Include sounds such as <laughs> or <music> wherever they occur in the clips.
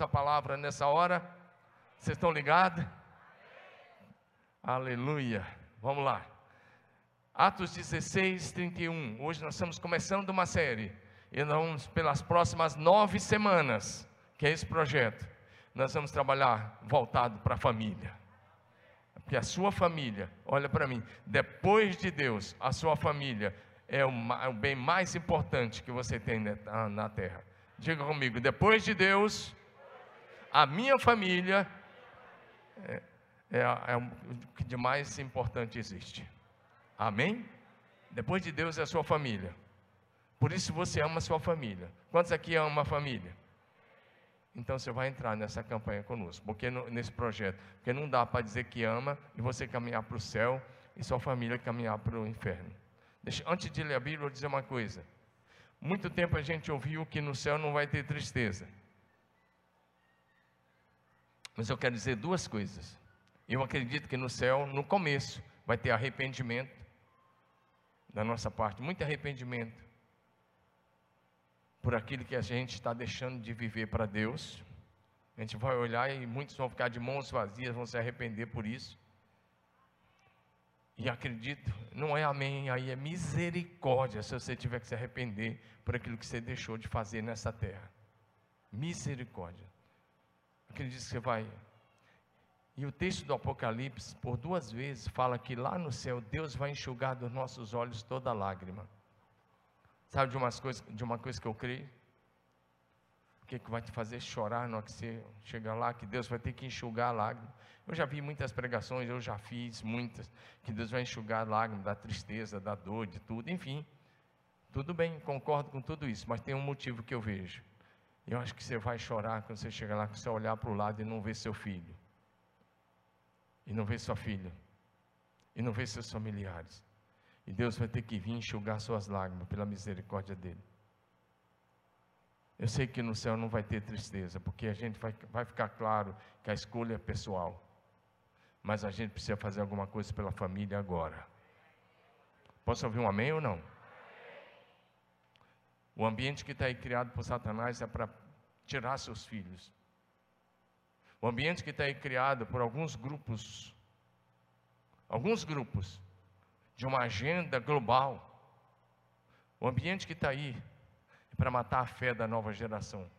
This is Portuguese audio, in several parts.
à palavra nessa hora? Vocês estão ligados? Aleluia. Vamos lá. Atos 16, 31. Hoje nós estamos começando uma série. E nós vamos pelas próximas nove semanas, que é esse projeto. Nós vamos trabalhar voltado para a família. Porque a sua família, olha para mim, depois de Deus, a sua família é o, o bem mais importante que você tem na terra. Diga comigo, depois de Deus, a minha família é, é, é o que de mais importante existe. Amém? Depois de Deus é a sua família. Por isso você ama a sua família. Quantos aqui amam a família? Então você vai entrar nessa campanha conosco, porque nesse projeto, porque não dá para dizer que ama e você caminhar para o céu e sua família caminhar para o inferno. Deixa, antes de ler a Bíblia, eu vou dizer uma coisa. Muito tempo a gente ouviu que no céu não vai ter tristeza. Mas eu quero dizer duas coisas. Eu acredito que no céu, no começo, vai ter arrependimento da nossa parte, muito arrependimento por aquilo que a gente está deixando de viver para Deus. A gente vai olhar e muitos vão ficar de mãos vazias, vão se arrepender por isso. E acredito, não é amém, aí é misericórdia se você tiver que se arrepender por aquilo que você deixou de fazer nessa terra. Misericórdia. Acredito que você vai. E o texto do Apocalipse, por duas vezes, fala que lá no céu Deus vai enxugar dos nossos olhos toda lágrima. Sabe de, umas coisas, de uma coisa que eu creio? O que, que vai te fazer chorar na hora que você chegar lá? Que Deus vai ter que enxugar a lágrima. Eu já vi muitas pregações, eu já fiz muitas, que Deus vai enxugar a lágrima da tristeza, da dor, de tudo, enfim. Tudo bem, concordo com tudo isso, mas tem um motivo que eu vejo. Eu acho que você vai chorar quando você chegar lá, que você olhar para o lado e não ver seu filho, e não ver sua filha, e não ver seus familiares. E Deus vai ter que vir enxugar suas lágrimas pela misericórdia dEle. Eu sei que no céu não vai ter tristeza, porque a gente vai, vai ficar claro que a escolha é pessoal. Mas a gente precisa fazer alguma coisa pela família agora. Posso ouvir um amém ou não? O ambiente que está aí criado por Satanás é para tirar seus filhos. O ambiente que está aí criado por alguns grupos, alguns grupos, de uma agenda global. O ambiente que está aí é para matar a fé da nova geração.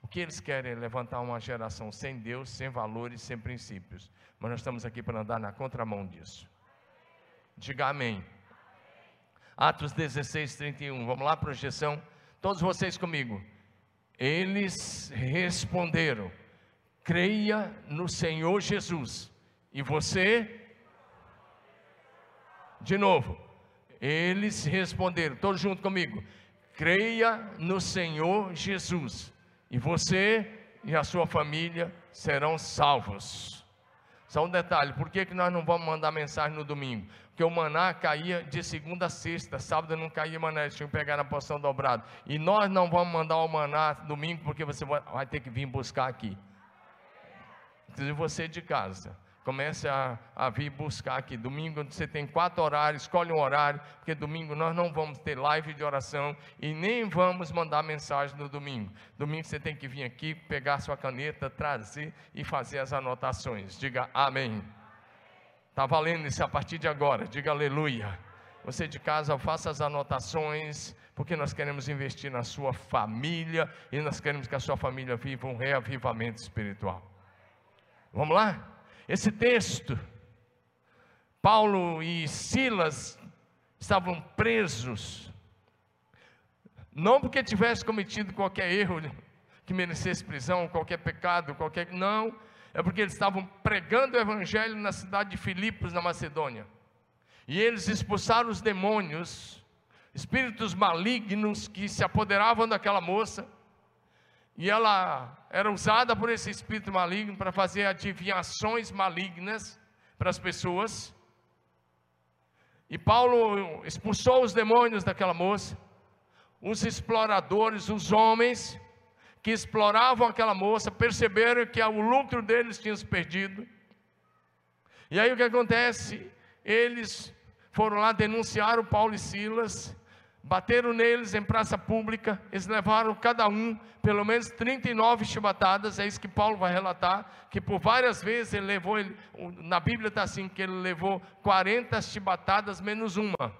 O que eles querem é levantar uma geração sem Deus, sem valores, sem princípios. Mas nós estamos aqui para andar na contramão disso. Diga amém. Atos 16, 31. Vamos lá, projeção. Todos vocês comigo. Eles responderam: creia no Senhor Jesus. E você? De novo. Eles responderam, todos junto comigo. Creia no Senhor Jesus. E você e a sua família serão salvos. Só um detalhe, por que, que nós não vamos mandar mensagem no domingo? Porque o maná caía de segunda a sexta, sábado não caía maná, eles tinham que pegar na porção dobrada. E nós não vamos mandar o maná domingo, porque você vai ter que vir buscar aqui. Inclusive você de casa. Comece a, a, vir buscar aqui. Domingo você tem quatro horários, escolhe um horário, porque domingo nós não vamos ter live de oração e nem vamos mandar mensagem no domingo. Domingo você tem que vir aqui, pegar sua caneta, trazer e fazer as anotações. Diga amém. Está valendo isso a partir de agora. Diga aleluia. Você de casa, faça as anotações, porque nós queremos investir na sua família e nós queremos que a sua família viva um reavivamento espiritual. Vamos lá? Esse texto, Paulo e Silas estavam presos, não porque tivesse cometido qualquer erro que merecesse prisão, qualquer pecado, qualquer. Não, é porque eles estavam pregando o evangelho na cidade de Filipos, na Macedônia. E eles expulsaram os demônios, espíritos malignos que se apoderavam daquela moça e ela era usada por esse espírito maligno para fazer adivinhações malignas para as pessoas. E Paulo expulsou os demônios daquela moça. Os exploradores, os homens que exploravam aquela moça, perceberam que o lucro deles tinha se perdido. E aí o que acontece? Eles foram lá denunciar o Paulo e Silas bateram neles em praça pública, eles levaram cada um pelo menos 39 chibatadas, é isso que Paulo vai relatar, que por várias vezes ele levou, ele, na Bíblia está assim, que ele levou 40 chibatadas menos uma,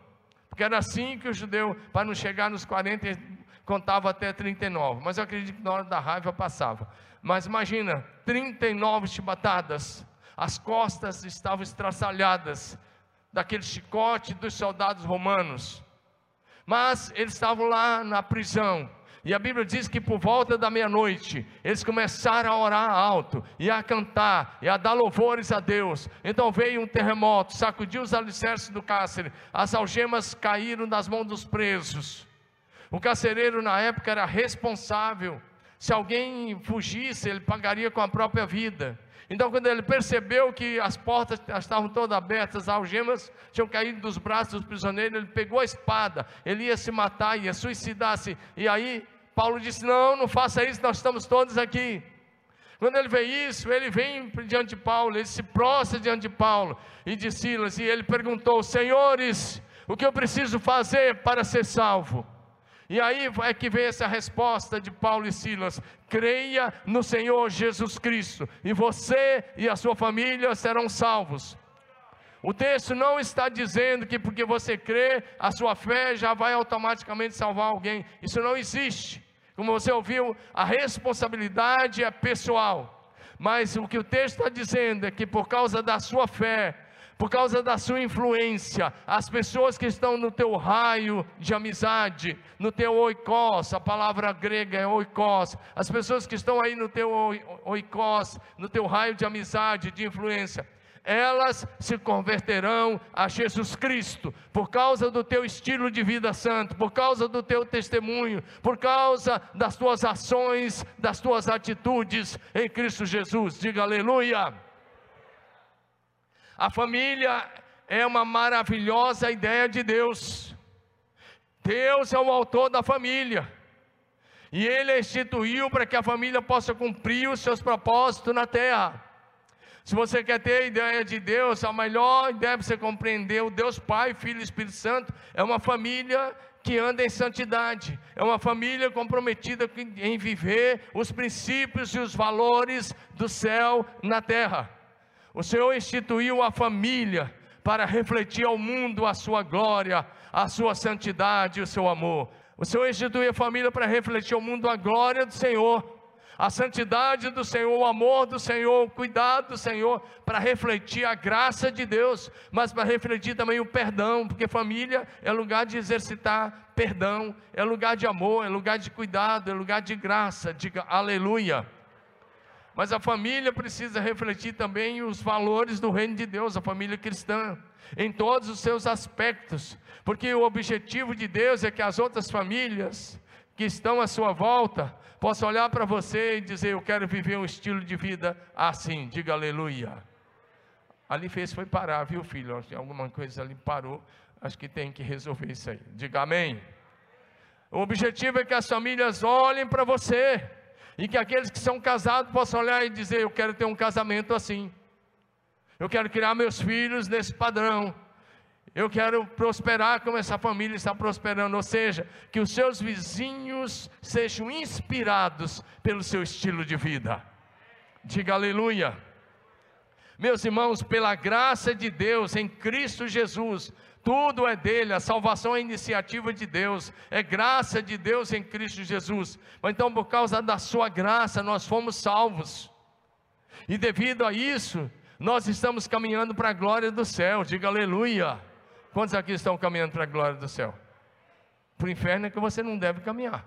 porque era assim que o judeu, para não chegar nos 40, contava até 39, mas eu acredito que na hora da raiva passava, mas imagina, 39 chibatadas, as costas estavam estraçalhadas, daquele chicote dos soldados romanos, mas eles estavam lá na prisão. E a Bíblia diz que por volta da meia-noite, eles começaram a orar alto, e a cantar, e a dar louvores a Deus. Então veio um terremoto, sacudiu os alicerces do cárcere, as algemas caíram nas mãos dos presos. O carcereiro na época era responsável. Se alguém fugisse, ele pagaria com a própria vida. Então, quando ele percebeu que as portas estavam todas abertas, as algemas tinham caído dos braços dos prisioneiros, ele pegou a espada, ele ia se matar, ia suicidar-se. E aí, Paulo disse: Não, não faça isso, nós estamos todos aqui. Quando ele vê isso, ele vem diante de Paulo, ele se prostra diante de Paulo e de Silas, e ele perguntou: Senhores, o que eu preciso fazer para ser salvo? E aí é que vem essa resposta de Paulo e Silas: creia no Senhor Jesus Cristo, e você e a sua família serão salvos. O texto não está dizendo que porque você crê, a sua fé já vai automaticamente salvar alguém. Isso não existe. Como você ouviu, a responsabilidade é pessoal. Mas o que o texto está dizendo é que por causa da sua fé, por causa da sua influência, as pessoas que estão no teu raio de amizade, no teu oikos, a palavra grega é oikos, as pessoas que estão aí no teu oikos, no teu raio de amizade, de influência, elas se converterão a Jesus Cristo, por causa do teu estilo de vida santo, por causa do teu testemunho, por causa das tuas ações, das tuas atitudes em Cristo Jesus. Diga aleluia. A família é uma maravilhosa ideia de Deus. Deus é o autor da família. E Ele instituiu para que a família possa cumprir os seus propósitos na terra. Se você quer ter a ideia de Deus, a melhor ideia para você compreender o Deus Pai, Filho e Espírito Santo é uma família que anda em santidade, é uma família comprometida em viver os princípios e os valores do céu na terra. O Senhor instituiu a família para refletir ao mundo a sua glória, a sua santidade e o seu amor. O Senhor instituiu a família para refletir ao mundo a glória do Senhor, a santidade do Senhor, o amor do Senhor, o cuidado do Senhor, para refletir a graça de Deus, mas para refletir também o perdão, porque família é lugar de exercitar perdão, é lugar de amor, é lugar de cuidado, é lugar de graça. Diga aleluia. Mas a família precisa refletir também os valores do reino de Deus, a família cristã, em todos os seus aspectos, porque o objetivo de Deus é que as outras famílias que estão à sua volta possam olhar para você e dizer: Eu quero viver um estilo de vida assim, diga aleluia. Ali fez foi parar, viu, filho? Alguma coisa ali parou, acho que tem que resolver isso aí. Diga amém. O objetivo é que as famílias olhem para você e que aqueles que são casados possam olhar e dizer: Eu quero ter um casamento assim, eu quero criar meus filhos nesse padrão, eu quero prosperar como essa família está prosperando, ou seja, que os seus vizinhos sejam inspirados pelo seu estilo de vida. Diga aleluia. Meus irmãos, pela graça de Deus em Cristo Jesus, tudo é dele, a salvação é iniciativa de Deus, é graça de Deus em Cristo Jesus. Então, por causa da sua graça, nós fomos salvos. E devido a isso, nós estamos caminhando para a glória do céu. Diga aleluia. Quantos aqui estão caminhando para a glória do céu? Para o inferno é que você não deve caminhar.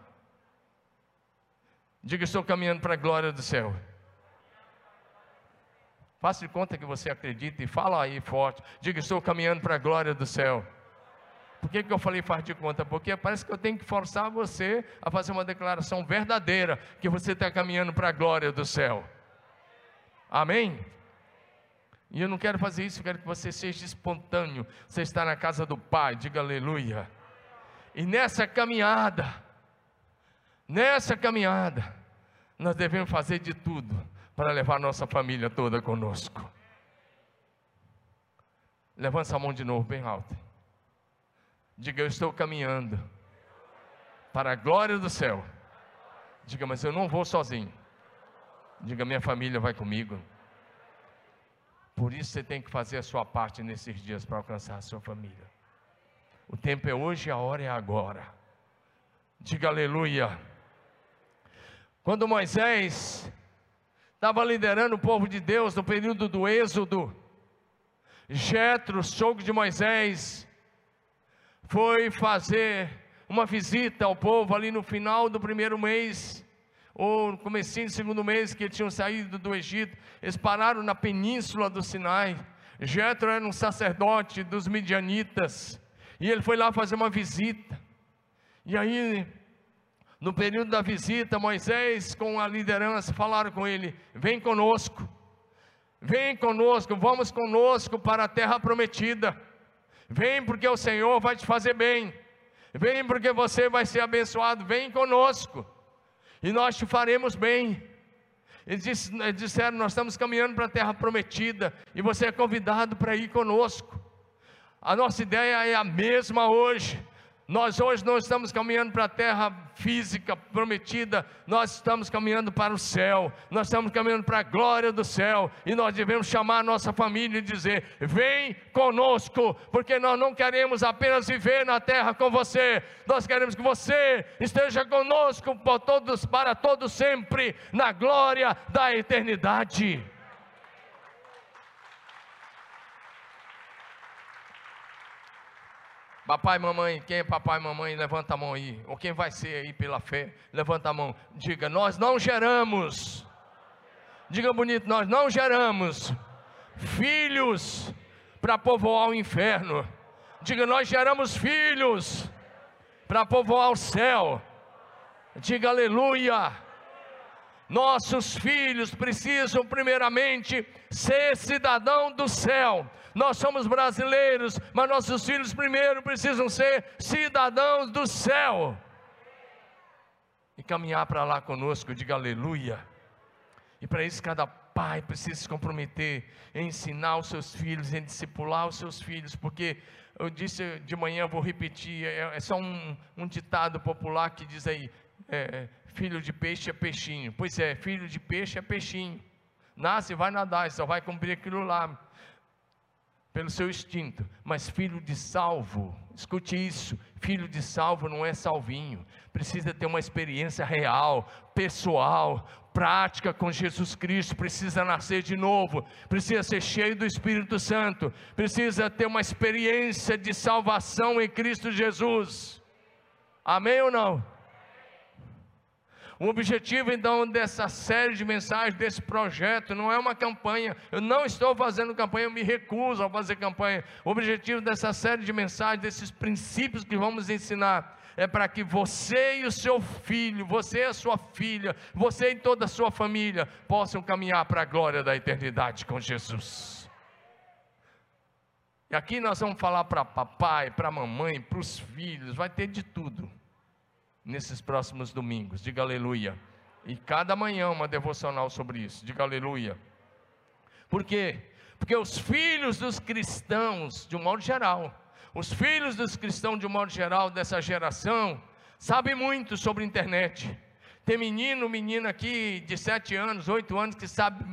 Diga, estou caminhando para a glória do céu. Faça de conta que você acredita e fala aí forte. Diga, estou caminhando para a glória do céu. Por que, que eu falei faz de conta? Porque parece que eu tenho que forçar você a fazer uma declaração verdadeira que você está caminhando para a glória do céu. Amém? E eu não quero fazer isso, eu quero que você seja espontâneo. Você está na casa do Pai, diga aleluia. E nessa caminhada, nessa caminhada, nós devemos fazer de tudo para levar nossa família toda conosco. Levanta a mão de novo, bem alto. Diga: Eu estou caminhando para a glória do céu. Diga, mas eu não vou sozinho. Diga, minha família vai comigo. Por isso você tem que fazer a sua parte nesses dias para alcançar a sua família. O tempo é hoje, a hora é agora. Diga aleluia. Quando Moisés estava liderando o povo de Deus no período do Êxodo, Jetro, sogro de Moisés, foi fazer uma visita ao povo ali no final do primeiro mês, ou no comecinho do segundo mês que eles tinham saído do Egito, eles pararam na península do Sinai. Jetro era um sacerdote dos midianitas, e ele foi lá fazer uma visita. E aí, no período da visita, Moisés com a liderança falaram com ele: "Vem conosco. Vem conosco, vamos conosco para a terra prometida. Vem porque o Senhor vai te fazer bem. Vem porque você vai ser abençoado. Vem conosco e nós te faremos bem. Eles disseram: Nós estamos caminhando para a terra prometida e você é convidado para ir conosco. A nossa ideia é a mesma hoje. Nós hoje não estamos caminhando para a terra física prometida, nós estamos caminhando para o céu, nós estamos caminhando para a glória do céu, e nós devemos chamar a nossa família e dizer: vem conosco, porque nós não queremos apenas viver na terra com você, nós queremos que você esteja conosco por todos, para todos sempre, na glória da eternidade. Papai, mamãe, quem é papai, mamãe, levanta a mão aí. Ou quem vai ser aí pela fé, levanta a mão. Diga, nós não geramos. Diga bonito, nós não geramos filhos para povoar o inferno. Diga, nós geramos filhos para povoar o céu. Diga aleluia. Nossos filhos precisam primeiramente ser cidadão do céu nós somos brasileiros, mas nossos filhos primeiro precisam ser cidadãos do céu e caminhar para lá conosco, diga aleluia. E para isso cada pai precisa se comprometer em ensinar os seus filhos, em discipular os seus filhos, porque eu disse de manhã, vou repetir, é, é só um, um, ditado popular que diz aí: é, filho de peixe é peixinho. Pois é, filho de peixe é peixinho. Nasce, vai nadar, só vai cumprir aquilo lá pelo seu instinto, mas filho de salvo, escute isso: filho de salvo não é salvinho, precisa ter uma experiência real, pessoal, prática com Jesus Cristo, precisa nascer de novo, precisa ser cheio do Espírito Santo, precisa ter uma experiência de salvação em Cristo Jesus. Amém ou não? O objetivo então dessa série de mensagens, desse projeto, não é uma campanha. Eu não estou fazendo campanha, eu me recuso a fazer campanha. O objetivo dessa série de mensagens, desses princípios que vamos ensinar, é para que você e o seu filho, você e a sua filha, você e toda a sua família possam caminhar para a glória da eternidade com Jesus. E aqui nós vamos falar para papai, para mamãe, para os filhos, vai ter de tudo nesses próximos domingos. Diga aleluia. E cada manhã uma devocional sobre isso. Diga aleluia. Por quê? Porque os filhos dos cristãos, de um modo geral, os filhos dos cristãos, de um modo geral, dessa geração, sabem muito sobre internet. Tem menino, menina aqui de sete anos, oito anos, que sabe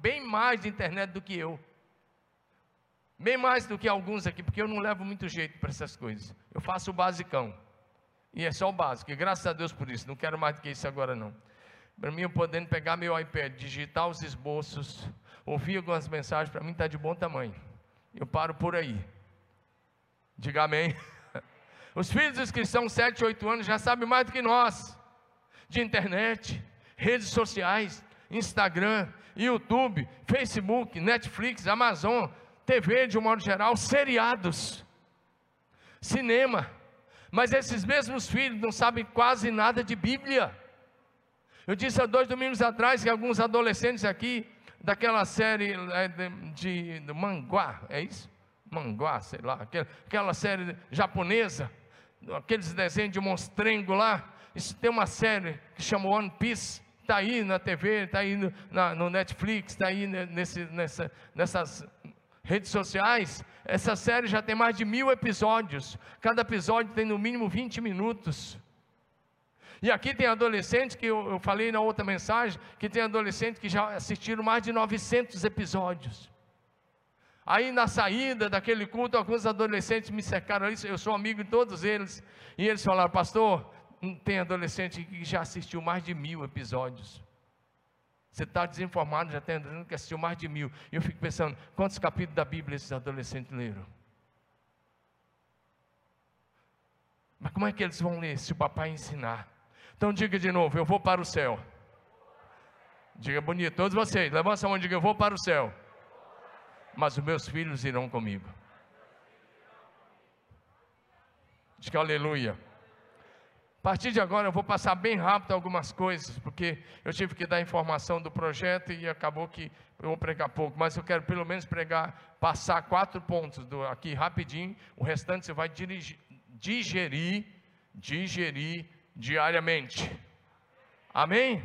bem mais de internet do que eu. Bem mais do que alguns aqui, porque eu não levo muito jeito para essas coisas. Eu faço o basicão. E é só o básico, e graças a Deus por isso, não quero mais do que isso agora não. Para mim, eu podendo pegar meu iPad, digitar os esboços, ouvir algumas mensagens, para mim está de bom tamanho. Eu paro por aí. Diga amém. <laughs> Os filhos dos cristãos, 7, 8 anos, já sabem mais do que nós. De internet, redes sociais, Instagram, YouTube, Facebook, Netflix, Amazon, TV de um modo geral, seriados, cinema mas esses mesmos filhos não sabem quase nada de Bíblia. Eu disse há dois domingos atrás que alguns adolescentes aqui, daquela série é, de, de Manguá, é isso? Manguá, sei lá, aquela, aquela série japonesa, aqueles desenhos de monstrengo lá. Isso tem uma série que chama One Piece, está aí na TV, está aí no, na, no Netflix, está aí nesse, nessa, nessas redes sociais. Essa série já tem mais de mil episódios. Cada episódio tem no mínimo 20 minutos. E aqui tem adolescentes, que eu, eu falei na outra mensagem, que tem adolescentes que já assistiram mais de 900 episódios. Aí na saída daquele culto, alguns adolescentes me cercaram, eu sou amigo de todos eles, e eles falaram, pastor, tem adolescente que já assistiu mais de mil episódios. Você está desinformado, já está andando que assistiu mais de mil. E eu fico pensando, quantos capítulos da Bíblia esses adolescentes leram? Mas como é que eles vão ler se o papai ensinar? Então diga de novo, eu vou para o céu. Diga bonito, todos vocês, levanta a mão e diga, eu vou para o céu. Mas os meus filhos irão comigo. Diga aleluia. A partir de agora eu vou passar bem rápido algumas coisas, porque eu tive que dar informação do projeto e acabou que eu vou pregar pouco, mas eu quero pelo menos pregar, passar quatro pontos do, aqui rapidinho, o restante você vai dirigir, digerir, digerir diariamente. Amém?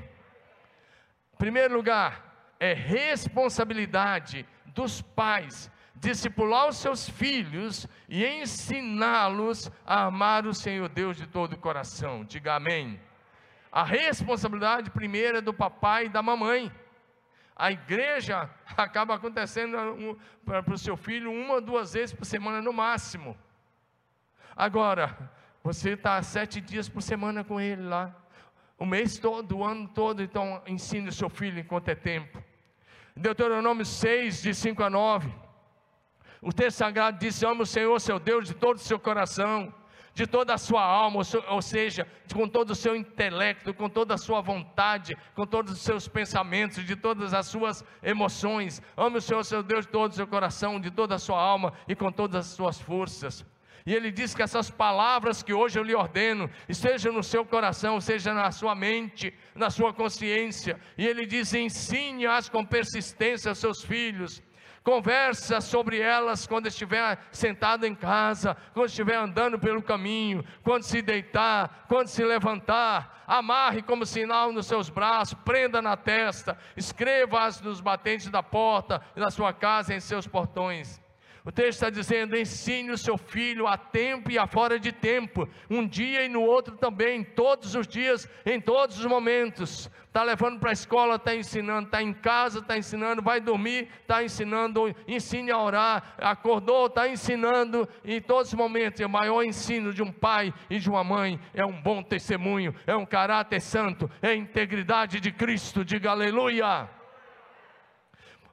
Primeiro lugar, é responsabilidade dos pais discipular os seus filhos e ensiná-los a amar o Senhor Deus de todo o coração. Diga amém. A responsabilidade primeira é do papai e da mamãe. A igreja <laughs> acaba acontecendo para o seu filho uma ou duas vezes por semana no máximo. Agora, você está sete dias por semana com ele lá, o mês todo, o ano todo, então ensine o seu filho enquanto é tempo. Deuteronômio 6, de 5 a 9. O texto sagrado diz: Ama o Senhor, seu Deus, de todo o seu coração, de toda a sua alma, ou seja, com todo o seu intelecto, com toda a sua vontade, com todos os seus pensamentos, de todas as suas emoções. Ame o Senhor, seu Deus, de todo o seu coração, de toda a sua alma e com todas as suas forças. E ele diz que essas palavras que hoje eu lhe ordeno, estejam no seu coração, seja na sua mente, na sua consciência. E ele diz: ensine-as com persistência aos seus filhos. Conversa sobre elas quando estiver sentado em casa, quando estiver andando pelo caminho, quando se deitar, quando se levantar. Amarre como sinal nos seus braços, prenda na testa, escreva-as nos batentes da porta, da sua casa, em seus portões o texto está dizendo: ensine o seu filho a tempo e a fora de tempo, um dia e no outro também, todos os dias, em todos os momentos. Está levando para a escola, está ensinando, está em casa, está ensinando, vai dormir, está ensinando, ensine a orar, acordou, está ensinando, em todos os momentos. o maior ensino de um pai e de uma mãe é um bom testemunho, é um caráter santo, é a integridade de Cristo. Diga aleluia.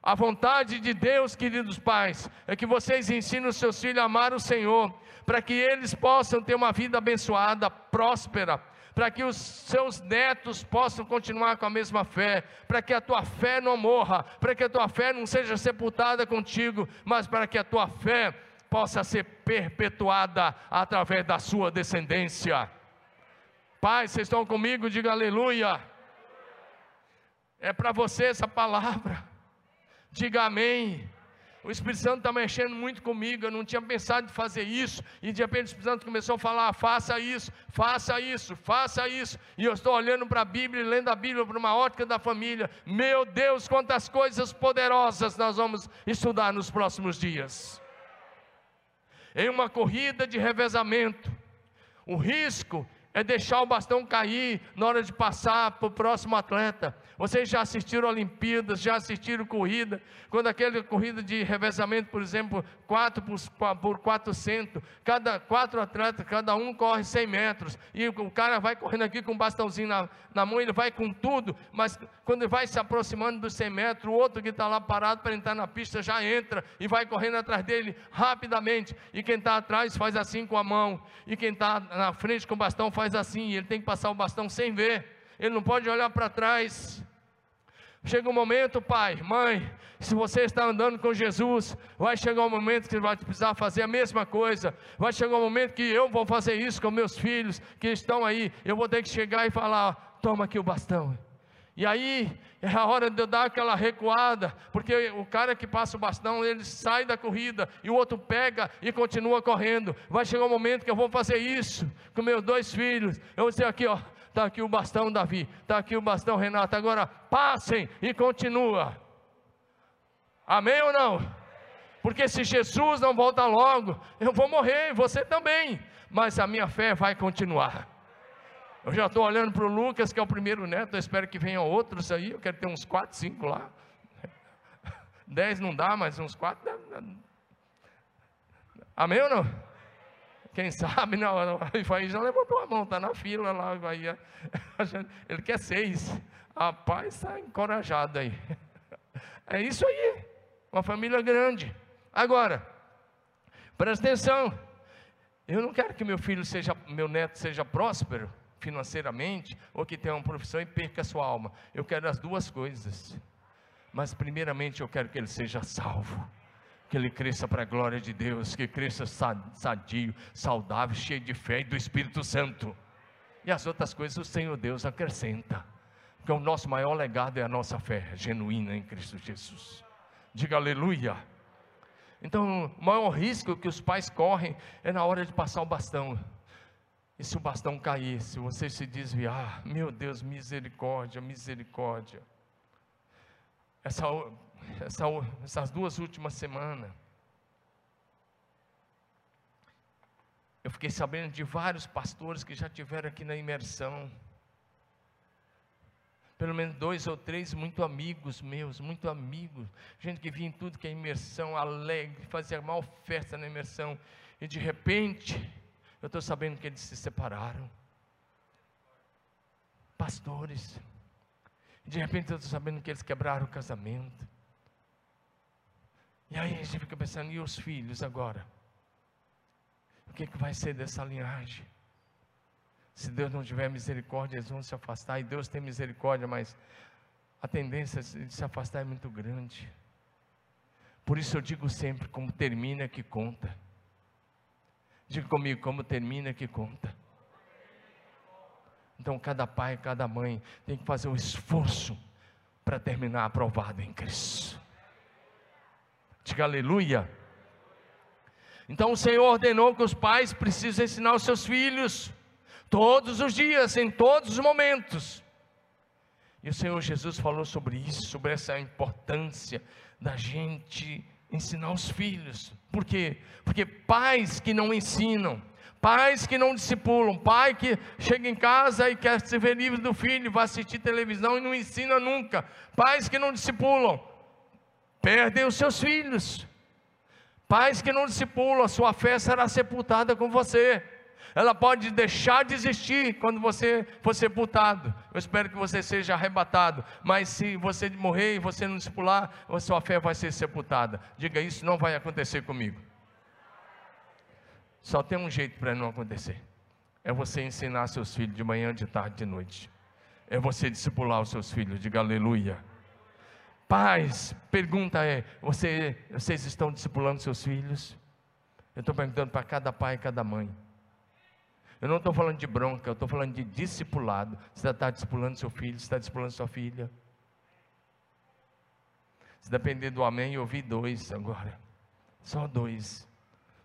A vontade de Deus, queridos pais, é que vocês ensinem os seus filhos a amar o Senhor, para que eles possam ter uma vida abençoada, próspera, para que os seus netos possam continuar com a mesma fé, para que a tua fé não morra, para que a tua fé não seja sepultada contigo, mas para que a tua fé possa ser perpetuada através da sua descendência. Pai, vocês estão comigo? Diga aleluia. É para você essa palavra. Diga amém. O Espírito Santo está mexendo muito comigo. Eu não tinha pensado em fazer isso. E de repente o Espírito Santo começou a falar: faça isso, faça isso, faça isso. E eu estou olhando para a Bíblia lendo a Bíblia para uma ótica da família. Meu Deus, quantas coisas poderosas nós vamos estudar nos próximos dias. Em uma corrida de revezamento, o risco é deixar o bastão cair na hora de passar para o próximo atleta. Vocês já assistiram Olimpíadas, já assistiram corrida, quando aquela corrida de revezamento, por exemplo, 4 por 400, cada quatro atletas, cada um corre 100 metros, e o cara vai correndo aqui com um bastãozinho na, na mão, ele vai com tudo, mas quando ele vai se aproximando dos 100 metros, o outro que está lá parado para entrar na pista já entra e vai correndo atrás dele rapidamente, e quem está atrás faz assim com a mão, e quem está na frente com o bastão faz assim, ele tem que passar o bastão sem ver, ele não pode olhar para trás. Chega um momento, pai, mãe, se você está andando com Jesus, vai chegar um momento que vai precisar fazer a mesma coisa. Vai chegar um momento que eu vou fazer isso com meus filhos que estão aí. Eu vou ter que chegar e falar: toma aqui o bastão. E aí é a hora de eu dar aquela recuada, porque o cara que passa o bastão, ele sai da corrida e o outro pega e continua correndo. Vai chegar um momento que eu vou fazer isso com meus dois filhos. Eu vou dizer aqui, ó, está aqui o bastão Davi, está aqui o bastão Renato, agora passem e continua. Amém ou não? Porque se Jesus não volta logo, eu vou morrer, você também, mas a minha fé vai continuar. Eu já estou olhando para o Lucas, que é o primeiro neto, eu espero que venham outros aí, eu quero ter uns quatro, cinco lá. <laughs> Dez não dá, mas uns quatro. Amém ou não? Quem sabe, não, aí já levantou a mão, está na fila lá, vai, <laughs> ele quer seis. Rapaz, está encorajado aí. <laughs> É isso aí, uma família grande. Agora, presta atenção, eu não quero que meu filho seja, meu neto seja próspero financeiramente, ou que tenha uma profissão e perca a sua alma. Eu quero as duas coisas. Mas primeiramente eu quero que ele seja salvo. Que ele cresça para a glória de Deus, que cresça sadio, saudável, cheio de fé e do Espírito Santo. E as outras coisas o Senhor Deus acrescenta. Porque o nosso maior legado é a nossa fé genuína em Cristo Jesus. Diga aleluia. Então, o maior risco que os pais correm é na hora de passar o bastão. E se o bastão cair, se você se desviar, meu Deus, misericórdia, misericórdia. Essa, essa, essas duas últimas semanas, eu fiquei sabendo de vários pastores que já tiveram aqui na imersão. Pelo menos dois ou três muito amigos meus, muito amigos, gente que vinha em tudo que é imersão, alegre, fazia mal festa na imersão, e de repente, eu estou sabendo que eles se separaram. Pastores, de repente eu estou sabendo que eles quebraram o casamento. E aí a gente fica pensando, e os filhos agora? O que, que vai ser dessa linhagem? Se Deus não tiver misericórdia, eles vão se afastar. E Deus tem misericórdia, mas a tendência de se afastar é muito grande. Por isso eu digo sempre: como termina é que conta. Diga comigo: como termina que conta. Então, cada pai, cada mãe tem que fazer um esforço para terminar aprovado em Cristo. Diga aleluia. Então, o Senhor ordenou que os pais precisam ensinar os seus filhos todos os dias, em todos os momentos. E o Senhor Jesus falou sobre isso, sobre essa importância da gente ensinar os filhos. Por quê? Porque pais que não ensinam, pais que não discipulam, pai que chega em casa e quer se ver livre do filho, vai assistir televisão e não ensina nunca, pais que não discipulam, perdem os seus filhos. Pais que não discipulam, a sua fé será sepultada com você ela pode deixar de existir quando você for sepultado. Eu espero que você seja arrebatado, mas se você morrer e você não discipular, a sua fé vai ser sepultada. Diga isso, não vai acontecer comigo. Só tem um jeito para não acontecer: é você ensinar seus filhos de manhã, de tarde, de noite. É você discipular os seus filhos. Diga aleluia. Pais, pergunta é: você, vocês estão discipulando seus filhos? Eu estou perguntando para cada pai e cada mãe. Eu não estou falando de bronca, eu estou falando de discipulado. Você está discipulando seu filho, você está discipulando sua filha. Se depender do amém, eu ouvi dois agora. Só dois.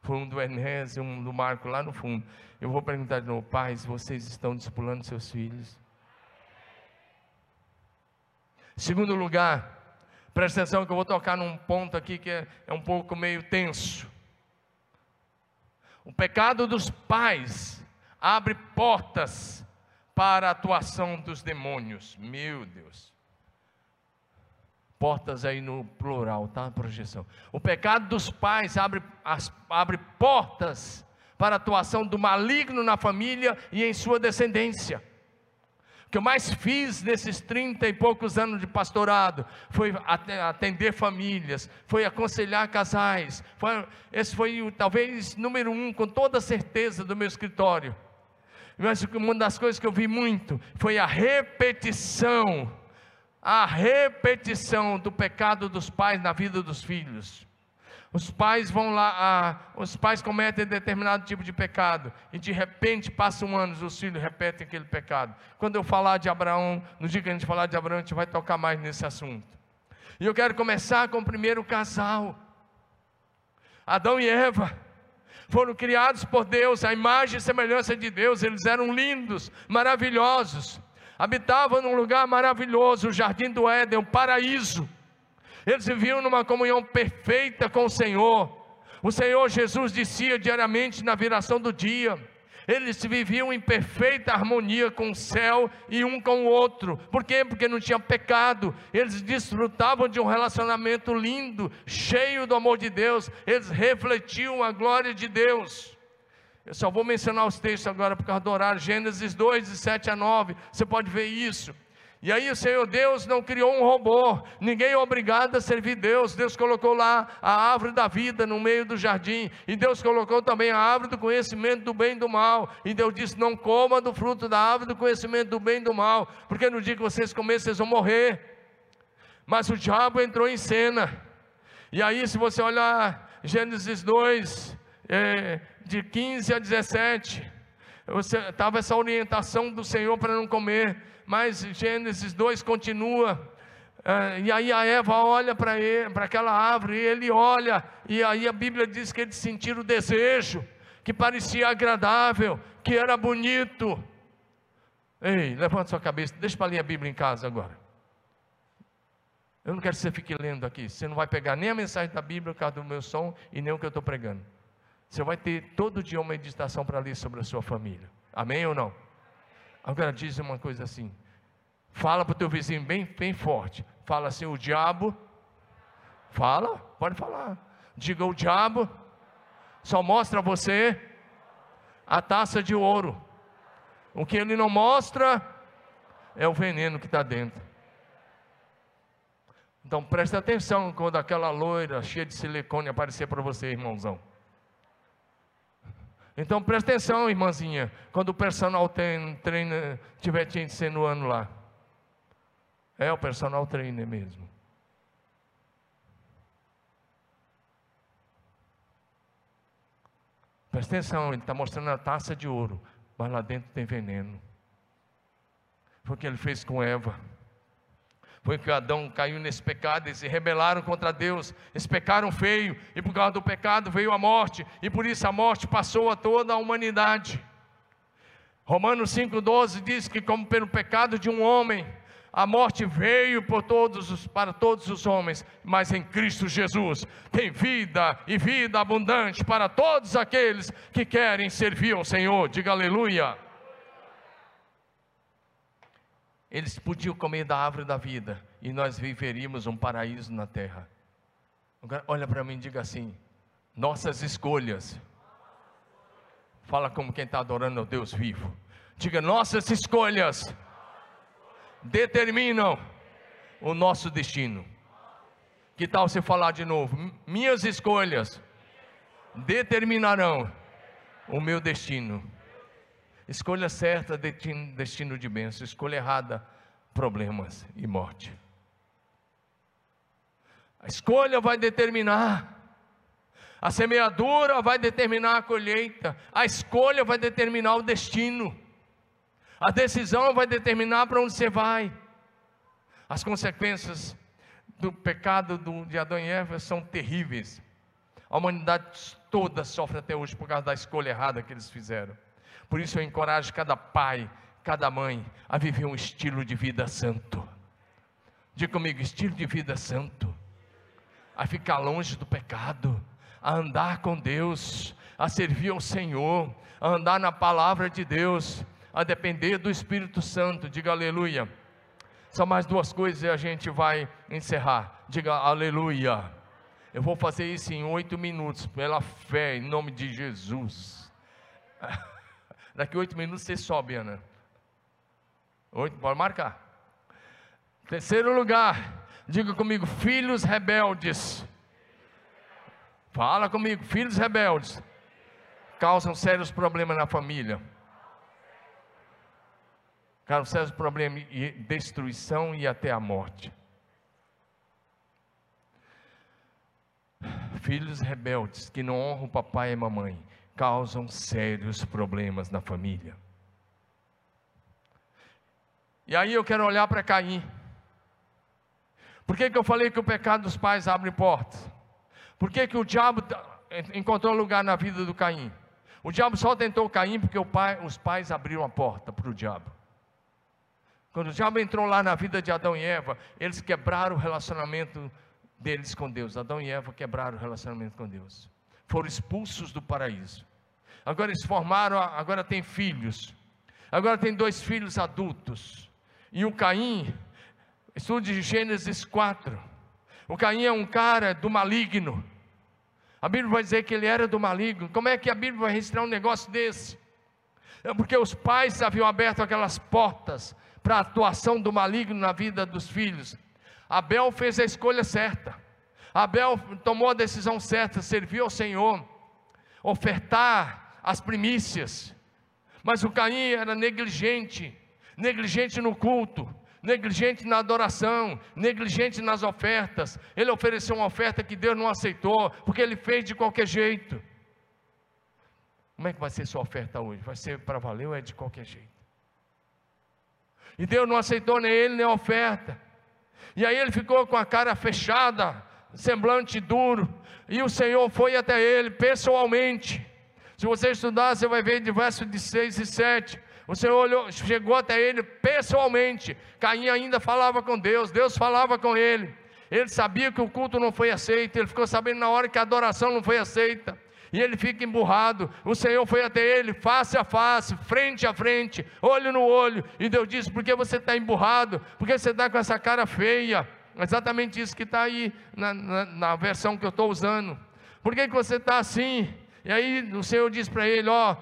Foi um do Enés e um do Marco lá no fundo. Eu vou perguntar de novo, pais, vocês estão discipulando seus filhos? Segundo lugar, presta atenção que eu vou tocar num ponto aqui que é, é um pouco meio tenso. O pecado dos pais abre portas para a atuação dos demônios. Meu Deus. Portas aí no plural, tá? Projeção. O pecado dos pais abre, as, abre portas para a atuação do maligno na família e em sua descendência. O que eu mais fiz nesses trinta e poucos anos de pastorado foi atender famílias, foi aconselhar casais. Foi, esse foi talvez número um, com toda certeza, do meu escritório. Mas uma das coisas que eu vi muito foi a repetição, a repetição do pecado dos pais na vida dos filhos. Os pais vão lá, ah, os pais cometem determinado tipo de pecado, e de repente passam anos, os filhos repetem aquele pecado. Quando eu falar de Abraão, no dia que a gente falar de Abraão, a gente vai tocar mais nesse assunto. E eu quero começar com o primeiro casal, Adão e Eva foram criados por Deus, a imagem e semelhança de Deus, eles eram lindos, maravilhosos, habitavam num lugar maravilhoso, o jardim do Éden, um paraíso. Eles viviam numa comunhão perfeita com o Senhor. O Senhor Jesus descia diariamente na viração do dia. Eles viviam em perfeita harmonia com o céu e um com o outro. Por quê? Porque não tinha pecado. Eles desfrutavam de um relacionamento lindo, cheio do amor de Deus. Eles refletiam a glória de Deus. Eu só vou mencionar os textos agora por causa do horário. Gênesis 2, de 7 a 9. Você pode ver isso. E aí o Senhor Deus não criou um robô, ninguém é obrigado a servir Deus. Deus colocou lá a árvore da vida no meio do jardim, e Deus colocou também a árvore do conhecimento do bem e do mal. E Deus disse: Não coma do fruto da árvore do conhecimento do bem e do mal, porque no dia que vocês comerem, vocês vão morrer. Mas o diabo entrou em cena. E aí, se você olhar Gênesis 2, é, de 15 a 17, estava essa orientação do Senhor para não comer mas Gênesis 2 continua. Uh, e aí a Eva olha para aquela árvore, e ele olha, e aí a Bíblia diz que ele sentiu o desejo, que parecia agradável, que era bonito. Ei, levanta sua cabeça, deixa para ler a Bíblia em casa agora. Eu não quero que você fique lendo aqui, você não vai pegar nem a mensagem da Bíblia por causa do meu som e nem o que eu estou pregando. Você vai ter todo dia uma meditação para ler sobre a sua família. Amém ou não? Agora diz uma coisa assim: fala para o teu vizinho bem, bem forte. Fala assim: o diabo. Fala, pode falar. Diga: o diabo só mostra a você a taça de ouro. O que ele não mostra é o veneno que está dentro. Então preste atenção quando aquela loira cheia de silicone aparecer para você, irmãozão. Então presta atenção, irmãzinha, quando o personal trainer estiver te ensinando lá. É o personal trainer mesmo. Presta atenção, ele está mostrando a taça de ouro, mas lá dentro tem veneno. Foi o que ele fez com Eva. Foi que Adão caiu nesse pecado, eles se rebelaram contra Deus, eles pecaram feio, e por causa do pecado veio a morte, e por isso a morte passou a toda a humanidade. Romanos 5,12 diz que, como pelo pecado de um homem, a morte veio por todos os, para todos os homens, mas em Cristo Jesus tem vida e vida abundante para todos aqueles que querem servir ao Senhor. Diga aleluia. Eles podiam comer da árvore da vida e nós viveríamos um paraíso na terra. Agora, olha para mim e diga assim: nossas escolhas. Fala como quem está adorando ao Deus vivo. Diga: nossas escolhas determinam o nosso destino. Que tal você falar de novo? Minhas escolhas determinarão o meu destino. Escolha certa, destino de bênção. Escolha errada, problemas e morte. A escolha vai determinar. A semeadura vai determinar a colheita. A escolha vai determinar o destino. A decisão vai determinar para onde você vai. As consequências do pecado de Adão e Eva são terríveis. A humanidade toda sofre até hoje por causa da escolha errada que eles fizeram. Por isso eu encorajo cada pai, cada mãe a viver um estilo de vida santo. Diga comigo, estilo de vida santo. A ficar longe do pecado, a andar com Deus, a servir ao Senhor, a andar na palavra de Deus, a depender do Espírito Santo. Diga aleluia. São mais duas coisas e a gente vai encerrar. Diga aleluia. Eu vou fazer isso em oito minutos, pela fé, em nome de Jesus. <laughs> Daqui oito minutos você sobe, Ana. Oito, pode marcar. Terceiro lugar, diga comigo, filhos rebeldes. Fala comigo, filhos rebeldes causam sérios problemas na família. Causam sérios problemas e destruição e até a morte. Filhos rebeldes que não honram papai e mamãe causam sérios problemas na família. E aí eu quero olhar para Caim. Por que, que eu falei que o pecado dos pais abre portas? Por que, que o diabo encontrou lugar na vida do Caim? O diabo só tentou Caim porque pai, os pais abriram a porta para o diabo. Quando o diabo entrou lá na vida de Adão e Eva, eles quebraram o relacionamento deles com Deus. Adão e Eva quebraram o relacionamento com Deus. Foram expulsos do paraíso. Agora eles formaram, agora tem filhos. Agora tem dois filhos adultos. E o Caim, estude Gênesis 4. O Caim é um cara do maligno. A Bíblia vai dizer que ele era do maligno. Como é que a Bíblia vai registrar um negócio desse? É porque os pais haviam aberto aquelas portas para a atuação do maligno na vida dos filhos. Abel fez a escolha certa. Abel tomou a decisão certa, serviu ao Senhor, ofertar as primícias. Mas o Caim era negligente, negligente no culto, negligente na adoração, negligente nas ofertas. Ele ofereceu uma oferta que Deus não aceitou, porque ele fez de qualquer jeito. Como é que vai ser sua oferta hoje? Vai ser para valer ou é de qualquer jeito? E Deus não aceitou nem ele, nem a oferta. E aí ele ficou com a cara fechada, semblante duro. E o Senhor foi até ele pessoalmente. Se você estudar, você vai ver de verso de 6 e 7. O Senhor olhou, chegou até ele pessoalmente. Caim ainda falava com Deus, Deus falava com ele. Ele sabia que o culto não foi aceito, ele ficou sabendo na hora que a adoração não foi aceita. E ele fica emburrado. O Senhor foi até ele, face a face, frente a frente, olho no olho. E Deus disse: Por que você está emburrado? Por que você está com essa cara feia? Exatamente isso que está aí na, na, na, versão que eu estou usando. Por que, que você está assim? E aí o Senhor diz para ele: Ó,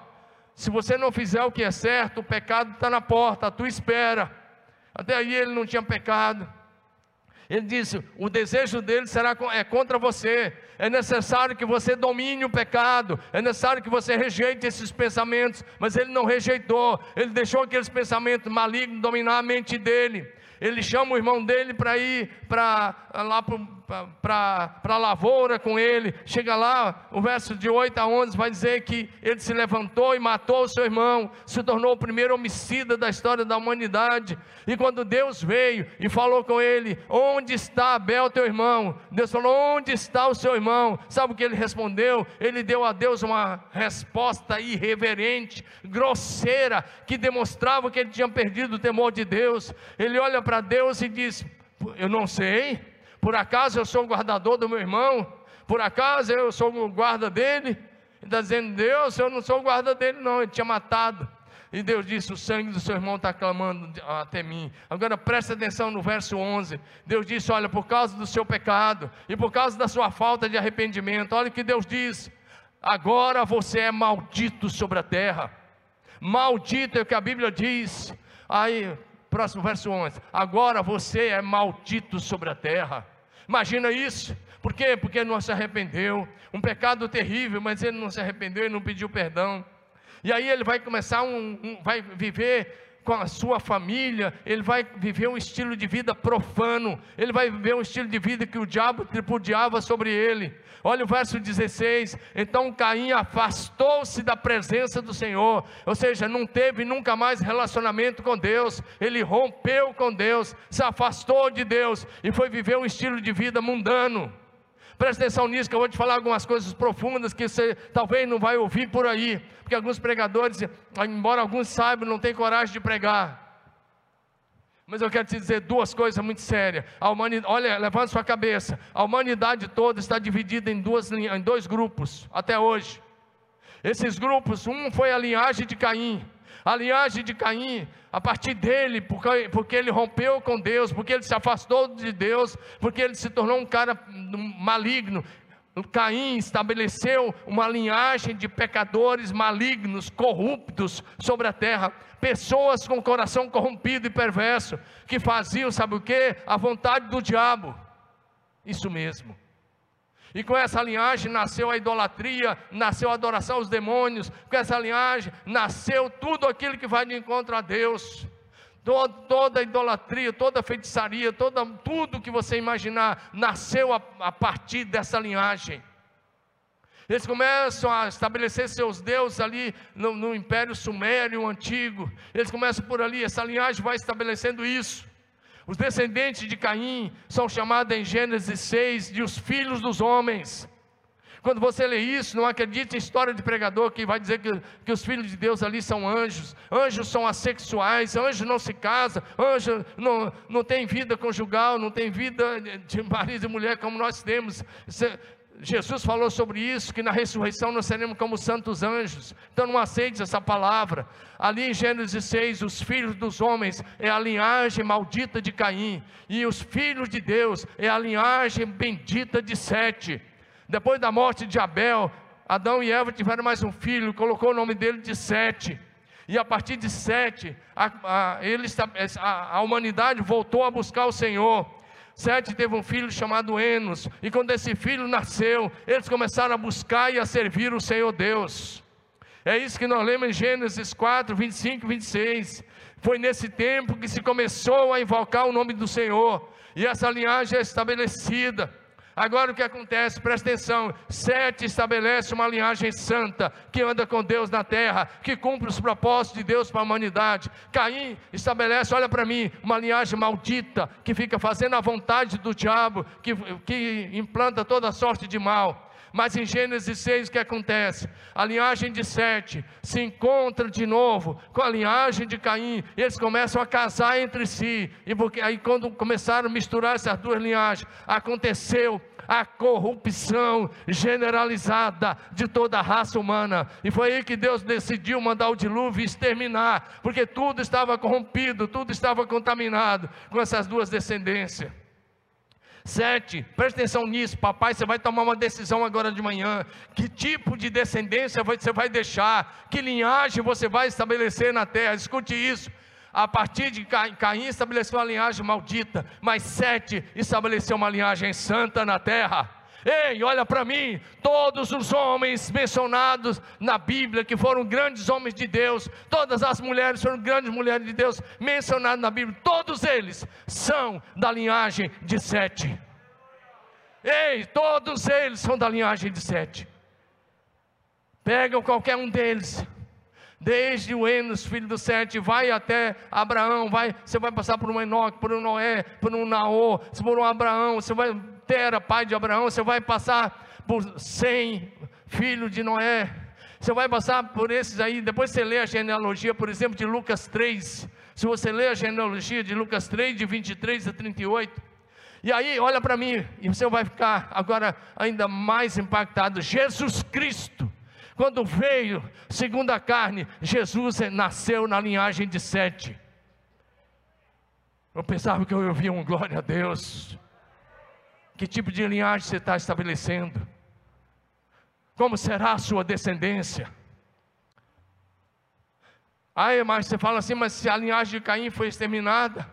se você não fizer o que é certo, o pecado está na porta, tu espera. Até aí ele não tinha pecado. Ele disse: o desejo dele será é contra você. É necessário que você domine o pecado. É necessário que você rejeite esses pensamentos. Mas ele não rejeitou. Ele deixou aqueles pensamentos malignos dominar a mente dele. Ele chama o irmão dele para ir para lá para a lavoura com ele. Chega lá, o verso de 8 a 11 vai dizer que ele se levantou e matou o seu irmão, se tornou o primeiro homicida da história da humanidade. E quando Deus veio e falou com ele: Onde está Abel, teu irmão? Deus falou: Onde está o seu irmão? Sabe o que ele respondeu? Ele deu a Deus uma resposta irreverente, grosseira, que demonstrava que ele tinha perdido o temor de Deus. Ele olha para Deus e diz: Eu não sei por acaso eu sou o guardador do meu irmão? Por acaso eu sou o guarda dele? Ele está dizendo, Deus, eu não sou o guarda dele, não, ele tinha matado. E Deus disse: O sangue do seu irmão está clamando até mim. Agora preste atenção no verso 11. Deus disse: Olha, por causa do seu pecado e por causa da sua falta de arrependimento, olha o que Deus diz: Agora você é maldito sobre a terra. Maldito é o que a Bíblia diz. Aí Próximo verso 11. Agora você é maldito sobre a terra. Imagina isso. Por quê? Porque não se arrependeu. Um pecado terrível, mas ele não se arrependeu e não pediu perdão. E aí ele vai começar um, um vai viver com a sua família, ele vai viver um estilo de vida profano, ele vai viver um estilo de vida que o diabo tripudiava sobre ele. Olha o verso 16: então Caim afastou-se da presença do Senhor, ou seja, não teve nunca mais relacionamento com Deus, ele rompeu com Deus, se afastou de Deus e foi viver um estilo de vida mundano. Presta atenção nisso, que eu vou te falar algumas coisas profundas que você talvez não vai ouvir por aí, porque alguns pregadores, embora alguns saibam, não têm coragem de pregar. Mas eu quero te dizer duas coisas muito sérias. A humanidade, olha, levanta sua cabeça. A humanidade toda está dividida em, duas, em dois grupos, até hoje. Esses grupos, um foi a linhagem de Caim, a linhagem de Caim, a partir dele, porque, porque ele rompeu com Deus, porque ele se afastou de Deus, porque ele se tornou um cara maligno. Caim estabeleceu uma linhagem de pecadores malignos, corruptos sobre a terra, pessoas com coração corrompido e perverso, que faziam, sabe o que? A vontade do diabo. Isso mesmo. E com essa linhagem nasceu a idolatria, nasceu a adoração aos demônios, com essa linhagem nasceu tudo aquilo que vai de encontro a Deus. Toda, toda idolatria, toda feitiçaria, toda, tudo que você imaginar, nasceu a, a partir dessa linhagem. Eles começam a estabelecer seus deuses ali no, no Império Sumério Antigo. Eles começam por ali, essa linhagem vai estabelecendo isso. Os descendentes de Caim são chamados em Gênesis 6 de os filhos dos homens. Quando você lê isso, não acredite em história de pregador que vai dizer que, que os filhos de Deus ali são anjos. Anjos são assexuais, anjo não se casa, anjo não, não tem vida conjugal, não tem vida de marido e mulher como nós temos. Jesus falou sobre isso, que na ressurreição nós seremos como santos anjos. Então não aceite essa palavra. Ali em Gênesis 6, os filhos dos homens é a linhagem maldita de Caim, e os filhos de Deus é a linhagem bendita de Sete. Depois da morte de Abel, Adão e Eva tiveram mais um filho, colocou o nome dele de Sete. E a partir de Sete, a, a, ele, a, a humanidade voltou a buscar o Senhor. Sete teve um filho chamado Enos, e quando esse filho nasceu, eles começaram a buscar e a servir o Senhor Deus. É isso que nós lemos em Gênesis 4, 25 e 26. Foi nesse tempo que se começou a invocar o nome do Senhor, e essa linhagem é estabelecida. Agora o que acontece? Presta atenção: Sete estabelece uma linhagem santa que anda com Deus na terra, que cumpre os propósitos de Deus para a humanidade. Caim estabelece, olha para mim, uma linhagem maldita que fica fazendo a vontade do diabo, que, que implanta toda sorte de mal. Mas em Gênesis 6 o que acontece? A linhagem de Sete se encontra de novo com a linhagem de Caim, e eles começam a casar entre si, e porque, aí quando começaram a misturar essas duas linhagens, aconteceu a corrupção generalizada de toda a raça humana. E foi aí que Deus decidiu mandar o dilúvio exterminar, porque tudo estava corrompido, tudo estava contaminado com essas duas descendências. Sete, preste atenção nisso, papai. Você vai tomar uma decisão agora de manhã. Que tipo de descendência você vai deixar? Que linhagem você vai estabelecer na terra? Escute isso. A partir de Caim, Caim estabeleceu uma linhagem maldita, mas Sete estabeleceu uma linhagem santa na terra. Ei, olha para mim, todos os homens mencionados na Bíblia, que foram grandes homens de Deus, todas as mulheres foram grandes mulheres de Deus, mencionadas na Bíblia, todos eles são da linhagem de Sete. Ei, todos eles são da linhagem de Sete. Pegam qualquer um deles, desde o Enos, filho do Sete, vai até Abraão, vai, você vai passar por um Enoque, por um Noé, por um Naô, por um Abraão, você vai Tera, pai de Abraão, você vai passar por Sem, filho de Noé, você vai passar por esses aí, depois você lê a genealogia, por exemplo, de Lucas 3, se você lê a genealogia de Lucas 3, de 23 a 38, e aí, olha para mim, e você vai ficar agora ainda mais impactado. Jesus Cristo, quando veio, segundo a carne, Jesus nasceu na linhagem de Sete. Eu pensava que eu ouvia um glória a Deus. Que tipo de linhagem você está estabelecendo? Como será a sua descendência? Aí, mas você fala assim, mas se a linhagem de Caim foi exterminada,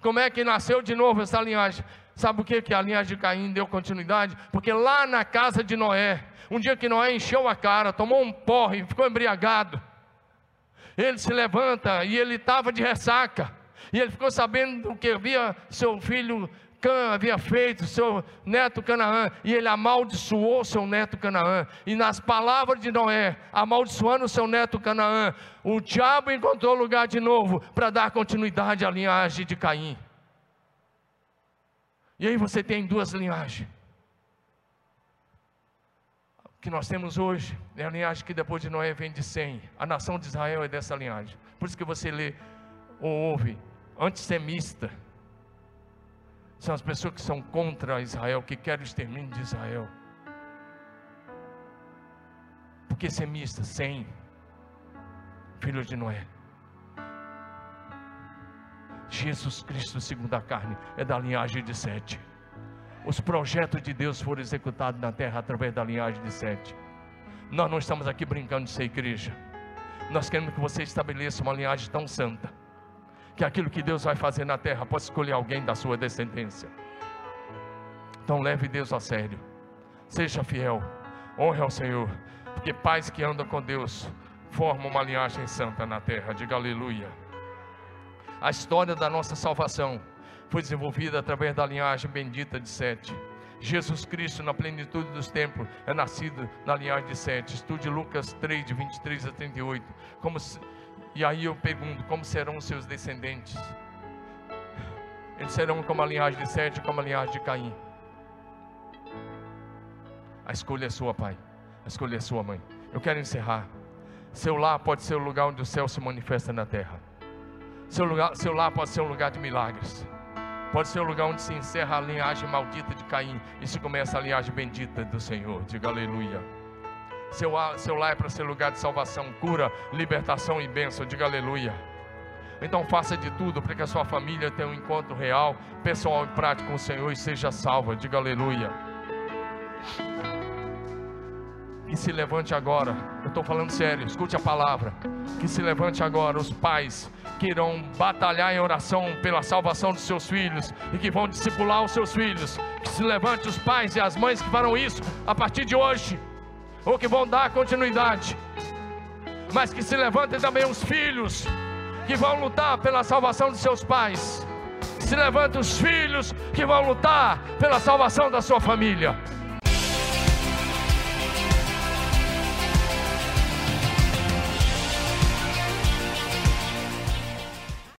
como é que nasceu de novo essa linhagem? Sabe o que, que a linhagem de Caim deu continuidade? Porque lá na casa de Noé, um dia que Noé encheu a cara, tomou um porre, ficou embriagado. Ele se levanta e ele estava de ressaca. E ele ficou sabendo que havia seu filho Cã havia feito seu neto Canaã, e ele amaldiçoou seu neto Canaã. E nas palavras de Noé, amaldiçoando seu neto Canaã, o diabo encontrou lugar de novo para dar continuidade à linhagem de Caim. E aí você tem duas linhagens. O que nós temos hoje é a linhagem que depois de Noé vem de Sem. A nação de Israel é dessa linhagem. Por isso que você lê ou ouve antissemista são as pessoas que são contra Israel, que querem o extermínio de Israel. Porque semista, sem filho de Noé. Jesus Cristo, segundo a carne, é da linhagem de Sete. Os projetos de Deus foram executados na terra através da linhagem de Sete. Nós não estamos aqui brincando de ser igreja. Nós queremos que você estabeleça uma linhagem tão santa que aquilo que Deus vai fazer na terra pode escolher alguém da sua descendência. Então leve Deus a sério. Seja fiel. Honre ao Senhor. Porque pais que andam com Deus formam uma linhagem santa na terra. Diga aleluia. A história da nossa salvação foi desenvolvida através da linhagem bendita de Sete. Jesus Cristo, na plenitude dos tempos, é nascido na linhagem de Sete. Estude Lucas 3, de 23 a 38. Como se e aí eu pergunto: como serão os seus descendentes? Eles serão como a linhagem de Sete, como a linhagem de Caim. A escolha é sua, pai. A escolha é sua, mãe. Eu quero encerrar. Seu lar pode ser o lugar onde o céu se manifesta na terra. Seu, lugar, seu lar pode ser um lugar de milagres. Pode ser o lugar onde se encerra a linhagem maldita de Caim e se começa a linhagem bendita do Senhor. Diga aleluia. Seu, seu lar é para ser lugar de salvação, cura, libertação e bênção. Diga aleluia. Então faça de tudo para que a sua família tenha um encontro real, pessoal e prático com o Senhor e seja salva. Diga aleluia. Que se levante agora, eu estou falando sério, escute a palavra. Que se levante agora os pais que irão batalhar em oração pela salvação dos seus filhos e que vão discipular os seus filhos. Que se levante os pais e as mães que farão isso a partir de hoje, ou que vão dar continuidade. Mas que se levantem também os filhos que vão lutar pela salvação dos seus pais. Se levante os filhos que vão lutar pela salvação da sua família.